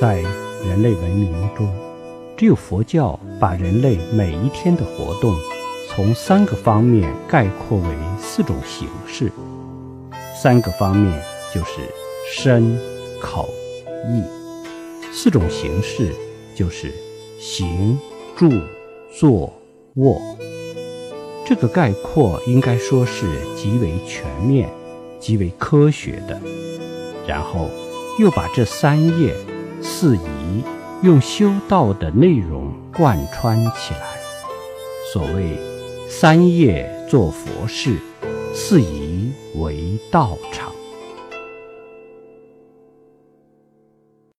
在人类文明中，只有佛教把人类每一天的活动从三个方面概括为四种形式。三个方面就是身、口、意；四种形式就是行、住、坐、卧。这个概括应该说是极为全面、极为科学的。然后又把这三业四仪用修道的内容贯穿起来。所谓三业做佛事，四仪为道场。